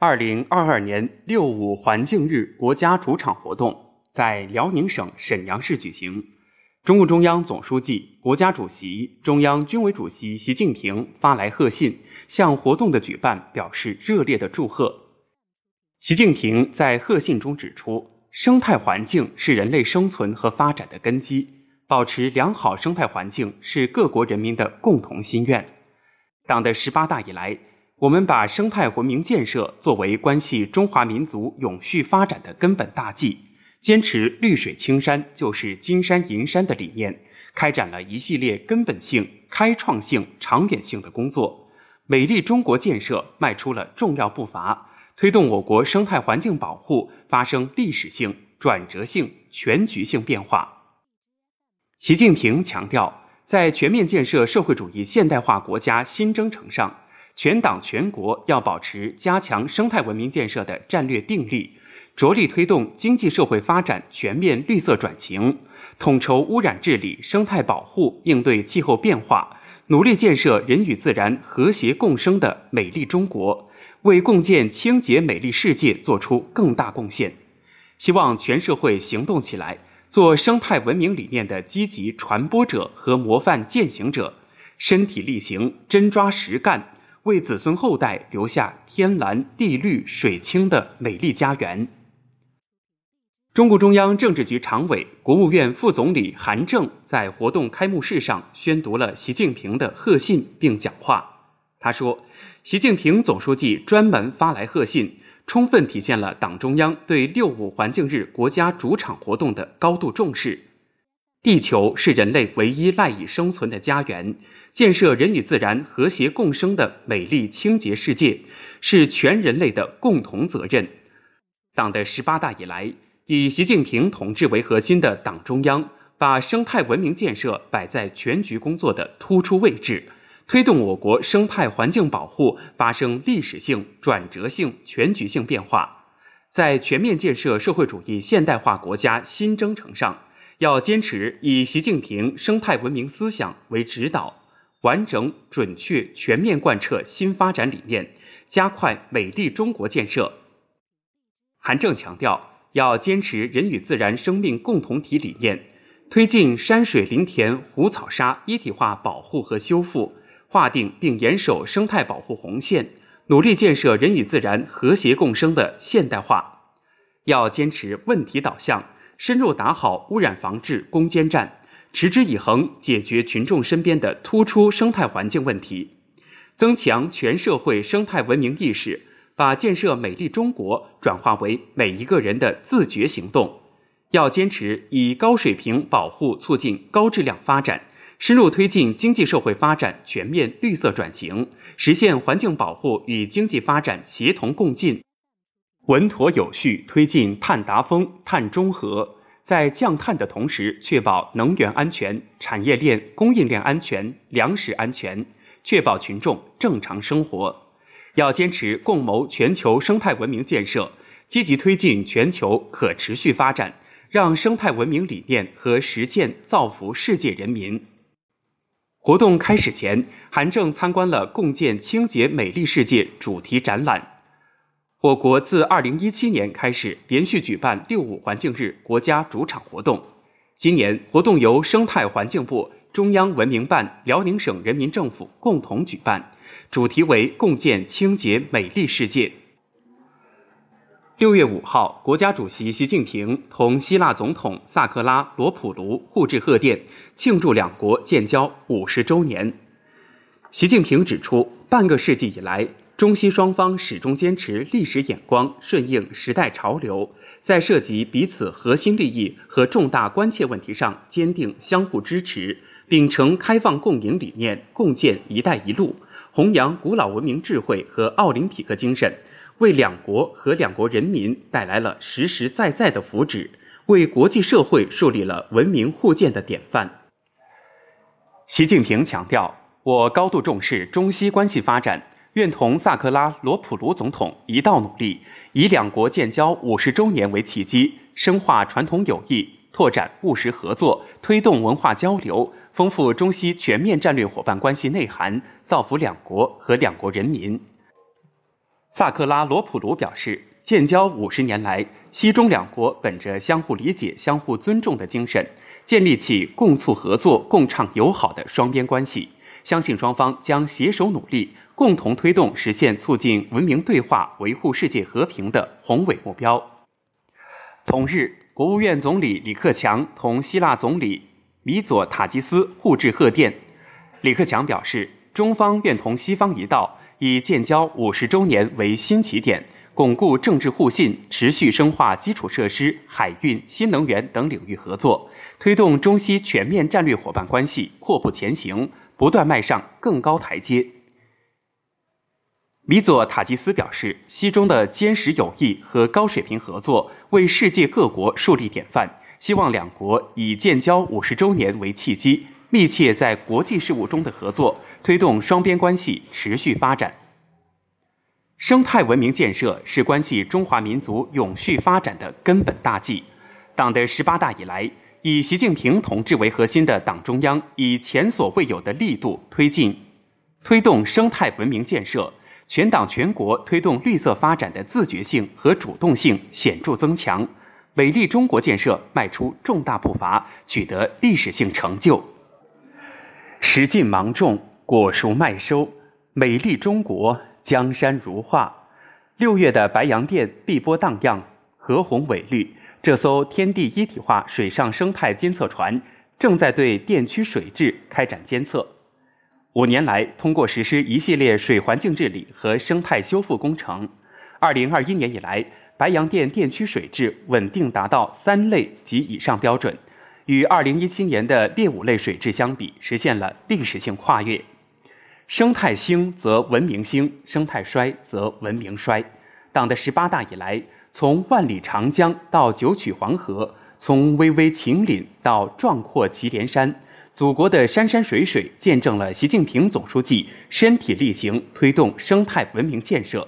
二零二二年六五环境日国家主场活动在辽宁省沈阳市举行。中共中央总书记、国家主席、中央军委主席习近平发来贺信，向活动的举办表示热烈的祝贺。习近平在贺信中指出，生态环境是人类生存和发展的根基，保持良好生态环境是各国人民的共同心愿。党的十八大以来，我们把生态文明建设作为关系中华民族永续发展的根本大计，坚持“绿水青山就是金山银山”的理念，开展了一系列根本性、开创性、长远性的工作，美丽中国建设迈出了重要步伐，推动我国生态环境保护发生历史性、转折性、全局性变化。习近平强调，在全面建设社会主义现代化国家新征程上。全党全国要保持加强生态文明建设的战略定力，着力推动经济社会发展全面绿色转型，统筹污染治理、生态保护，应对气候变化，努力建设人与自然和谐共生的美丽中国，为共建清洁美丽世界做出更大贡献。希望全社会行动起来，做生态文明理念的积极传播者和模范践行者，身体力行，真抓实干。为子孙后代留下天蓝地绿水清的美丽家园。中共中央政治局常委、国务院副总理韩正在活动开幕式上宣读了习近平的贺信，并讲话。他说：“习近平总书记专门发来贺信，充分体现了党中央对六五环境日国家主场活动的高度重视。地球是人类唯一赖以生存的家园。”建设人与自然和谐共生的美丽清洁世界，是全人类的共同责任。党的十八大以来，以习近平同志为核心的党中央，把生态文明建设摆在全局工作的突出位置，推动我国生态环境保护发生历史性、转折性、全局性变化。在全面建设社会主义现代化国家新征程上，要坚持以习近平生态文明思想为指导。完整、准确、全面贯彻新发展理念，加快美丽中国建设。韩正强调，要坚持人与自然生命共同体理念，推进山水林田、湖草沙一体化保护和修复，划定并严守生态保护红线，努力建设人与自然和谐共生的现代化。要坚持问题导向，深入打好污染防治攻坚战。持之以恒解决群众身边的突出生态环境问题，增强全社会生态文明意识，把建设美丽中国转化为每一个人的自觉行动。要坚持以高水平保护促进高质量发展，深入推进经济社会发展全面绿色转型，实现环境保护与经济发展协同共进，稳妥有序推进碳达峰、碳中和。在降碳的同时，确保能源安全、产业链供应链安全、粮食安全，确保群众正常生活。要坚持共谋全球生态文明建设，积极推进全球可持续发展，让生态文明理念和实践造福世界人民。活动开始前，韩正参观了“共建清洁美丽世界”主题展览。我国自二零一七年开始连续举办“六五”环境日国家主场活动。今年活动由生态环境部、中央文明办、辽宁省人民政府共同举办，主题为“共建清洁美丽世界”。六月五号，国家主席习近平同希腊总统萨克拉罗普卢互致贺电，庆祝两国建交五十周年。习近平指出，半个世纪以来，中西双方始终坚持历史眼光，顺应时代潮流，在涉及彼此核心利益和重大关切问题上坚定相互支持，秉承开放共赢理念，共建“一带一路”，弘扬古老文明智慧和奥林匹克精神，为两国和两国人民带来了实实在在的福祉，为国际社会树立了文明互鉴的典范。习近平强调，我高度重视中西关系发展。愿同萨克拉罗普卢总统一道努力，以两国建交五十周年为契机，深化传统友谊，拓展务实合作，推动文化交流，丰富中西全面战略伙伴关系内涵，造福两国和两国人民。萨克拉罗普卢表示，建交五十年来，西中两国本着相互理解、相互尊重的精神，建立起共促合作、共畅友好的双边关系。相信双方将携手努力，共同推动实现促进文明对话、维护世界和平的宏伟目标。同日，国务院总理李克强同希腊总理米佐塔基斯互致贺电。李克强表示，中方愿同西方一道，以建交五十周年为新起点，巩固政治互信，持续深化基础设施、海运、新能源等领域合作，推动中西全面战略伙伴关系阔步前行，不断迈上更高台阶。米佐塔基斯表示，西中的坚实友谊和高水平合作为世界各国树立典范，希望两国以建交五十周年为契机，密切在国际事务中的合作，推动双边关系持续发展。生态文明建设是关系中华民族永续发展的根本大计。党的十八大以来，以习近平同志为核心的党中央以前所未有的力度推进、推动生态文明建设。全党全国推动绿色发展的自觉性和主动性显著增强，美丽中国建设迈出重大步伐，取得历史性成就。时尽芒种，果熟麦收，美丽中国江山如画。六月的白洋淀碧波荡漾，和红伟绿。这艘天地一体化水上生态监测船正在对电区水质开展监测。五年来，通过实施一系列水环境治理和生态修复工程，二零二一年以来，白洋淀电区水质稳定达到三类及以上标准，与二零一七年的劣五类水质相比，实现了历史性跨越。生态兴则文明兴，生态衰则文明衰。党的十八大以来，从万里长江到九曲黄河，从巍巍秦岭到壮阔祁连山。祖国的山山水水，见证了习近平总书记身体力行推动生态文明建设。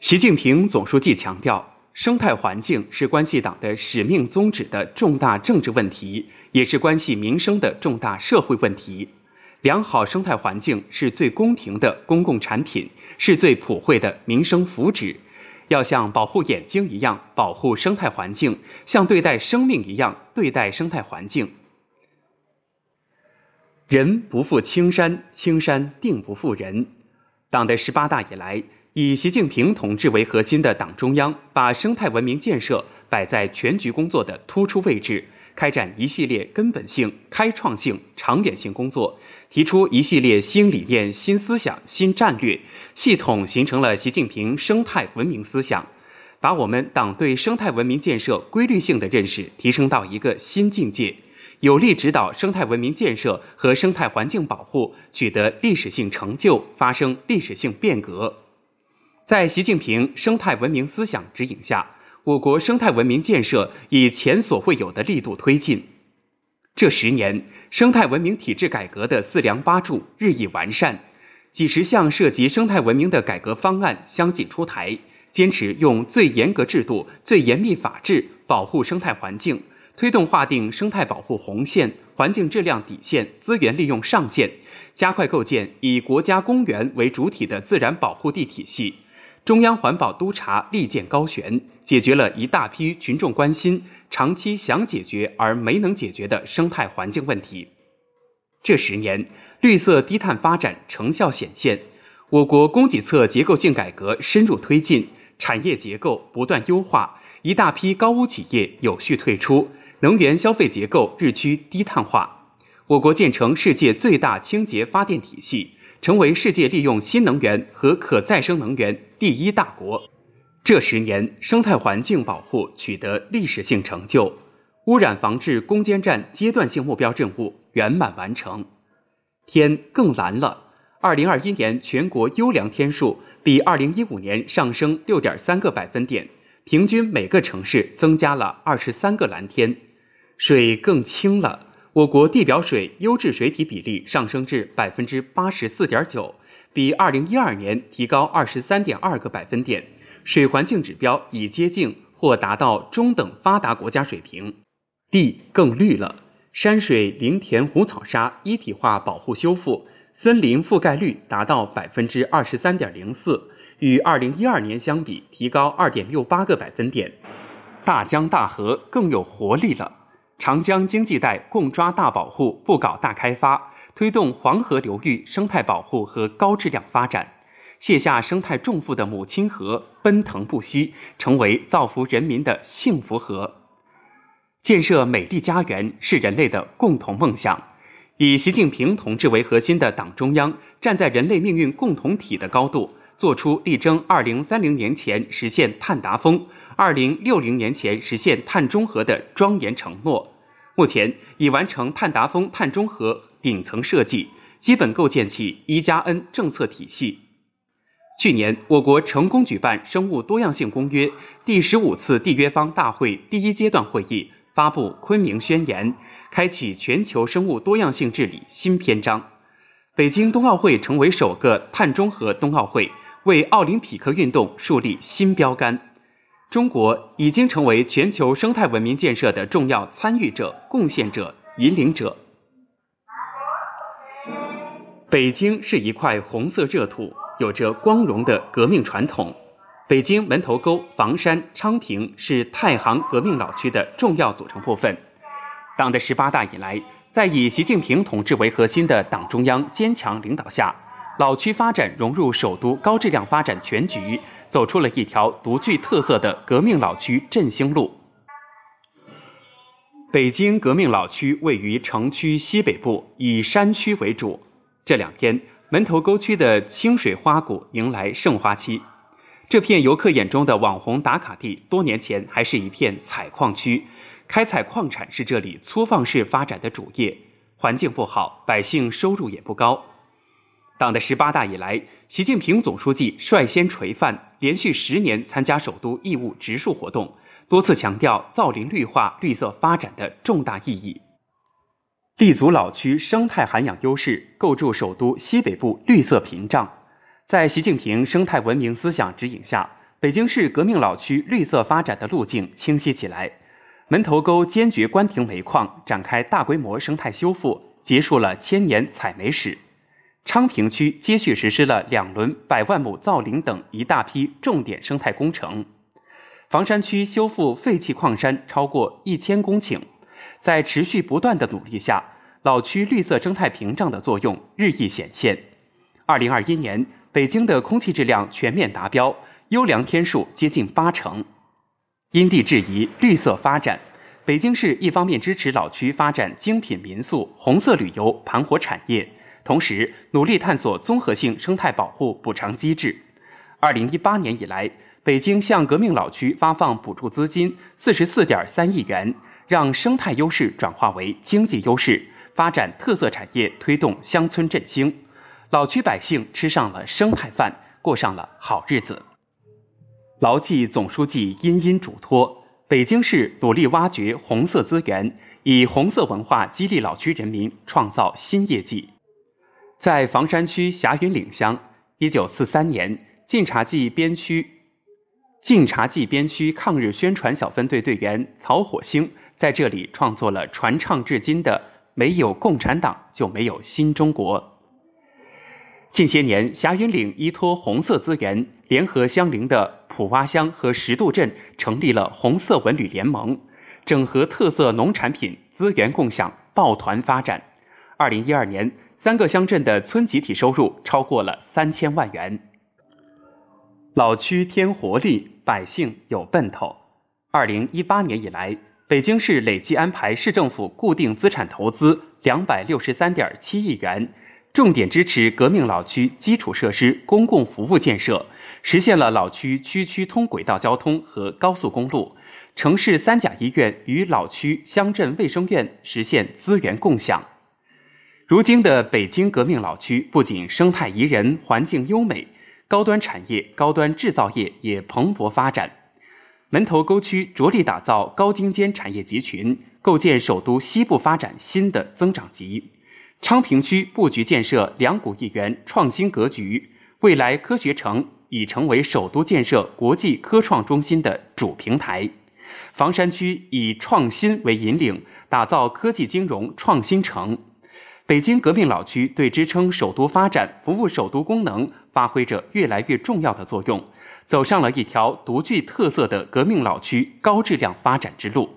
习近平总书记强调，生态环境是关系党的使命宗旨的重大政治问题，也是关系民生的重大社会问题。良好生态环境是最公平的公共产品，是最普惠的民生福祉。要像保护眼睛一样保护生态环境，像对待生命一样对待生态环境。人不负青山，青山定不负人。党的十八大以来，以习近平同志为核心的党中央，把生态文明建设摆在全局工作的突出位置，开展一系列根本性、开创性、长远性工作，提出一系列新理念、新思想、新战略，系统形成了习近平生态文明思想，把我们党对生态文明建设规律性的认识提升到一个新境界。有力指导生态文明建设和生态环境保护取得历史性成就，发生历史性变革。在习近平生态文明思想指引下，我国生态文明建设以前所未有的力度推进。这十年，生态文明体制改革的四梁八柱日益完善，几十项涉及生态文明的改革方案相继出台，坚持用最严格制度、最严密法治保护生态环境。推动划定生态保护红线、环境质量底线、资源利用上限，加快构建以国家公园为主体的自然保护地体系。中央环保督察力荐高悬，解决了一大批群众关心、长期想解决而没能解决的生态环境问题。这十年，绿色低碳发展成效显现，我国供给侧结构性改革深入推进，产业结构不断优化，一大批高污企业有序退出。能源消费结构日趋低碳化，我国建成世界最大清洁发电体系，成为世界利用新能源和可再生能源第一大国。这十年，生态环境保护取得历史性成就，污染防治攻坚战阶段性目标任务圆满完成。天更蓝了，二零二一年全国优良天数比二零一五年上升六点三个百分点，平均每个城市增加了二十三个蓝天。水更清了，我国地表水优质水体比例上升至百分之八十四点九，比二零一二年提高二十三点二个百分点，水环境指标已接近或达到中等发达国家水平。地更绿了，山水林田湖草沙一体化保护修复，森林覆盖率达到百分之二十三点零四，与2012年相比提高2.68个百分点。大江大河更有活力了。长江经济带共抓大保护，不搞大开发，推动黄河流域生态保护和高质量发展。卸下生态重负的母亲河奔腾不息，成为造福人民的幸福河。建设美丽家园是人类的共同梦想。以习近平同志为核心的党中央，站在人类命运共同体的高度，作出力争二零三零年前实现碳达峰、二零六零年前实现碳中和的庄严承诺。目前已完成碳达峰、碳中和顶层设计，基本构建起一加 N 政策体系。去年，我国成功举办《生物多样性公约》第十五次缔约方大会第一阶段会议，发布《昆明宣言》，开启全球生物多样性治理新篇章。北京冬奥会成为首个碳中和冬奥会，为奥林匹克运动树立新标杆。中国已经成为全球生态文明建设的重要参与者、贡献者、引领者。北京是一块红色热土。有着光荣的革命传统，北京门头沟、房山、昌平是太行革命老区的重要组成部分。党的十八大以来，在以习近平同志为核心的党中央坚强领导下，老区发展融入首都高质量发展全局，走出了一条独具特色的革命老区振兴路。北京革命老区位于城区西北部，以山区为主。这两天。门头沟区的清水花谷迎来盛花期，这片游客眼中的网红打卡地，多年前还是一片采矿区，开采矿产是这里粗放式发展的主业，环境不好，百姓收入也不高。党的十八大以来，习近平总书记率先垂范，连续十年参加首都义务植树活动，多次强调造林绿化、绿色发展的重大意义。立足老区生态涵养优势，构筑首都西北部绿色屏障。在习近平生态文明思想指引下，北京市革命老区绿色发展的路径清晰起来。门头沟坚决关停煤矿，展开大规模生态修复，结束了千年采煤史。昌平区接续实施了两轮百万亩造林等一大批重点生态工程。房山区修复废弃矿山超过一千公顷。在持续不断的努力下，老区绿色生态屏障的作用日益显现。二零二一年，北京的空气质量全面达标，优良天数接近八成。因地制宜绿色发展，北京市一方面支持老区发展精品民宿、红色旅游盘活产业，同时努力探索综合性生态保护补偿机制。二零一八年以来，北京向革命老区发放补助资金四十四点三亿元。让生态优势转化为经济优势，发展特色产业，推动乡村振兴，老区百姓吃上了生态饭，过上了好日子。牢记总书记殷殷嘱托，北京市努力挖掘红色资源，以红色文化激励老区人民创造新业绩。在房山区霞云岭乡，一九四三年，晋察冀边区晋察冀边区抗日宣传小分队队员曹火星。在这里创作了传唱至今的“没有共产党就没有新中国”。近些年，霞云岭依托红色资源，联合相邻的普洼乡和石渡镇，成立了红色文旅联盟，整合特色农产品资源共享，抱团发展。二零一二年，三个乡镇的村集体收入超过了三千万元。老区添活力，百姓有奔头。二零一八年以来。北京市累计安排市政府固定资产投资两百六十三点七亿元，重点支持革命老区基础设施公共服务建设，实现了老区区区通轨道交通和高速公路，城市三甲医院与老区乡镇卫生院实现资源共享。如今的北京革命老区不仅生态宜人、环境优美，高端产业、高端制造业也蓬勃发展。门头沟区着力打造高精尖产业集群，构建首都西部发展新的增长极。昌平区布局建设两股一园创新格局，未来科学城已成为首都建设国际科创中心的主平台。房山区以创新为引领，打造科技金融创新城。北京革命老区对支撑首都发展、服务首都功能、发挥着越来越重要的作用，走上了一条独具特色的革命老区高质量发展之路。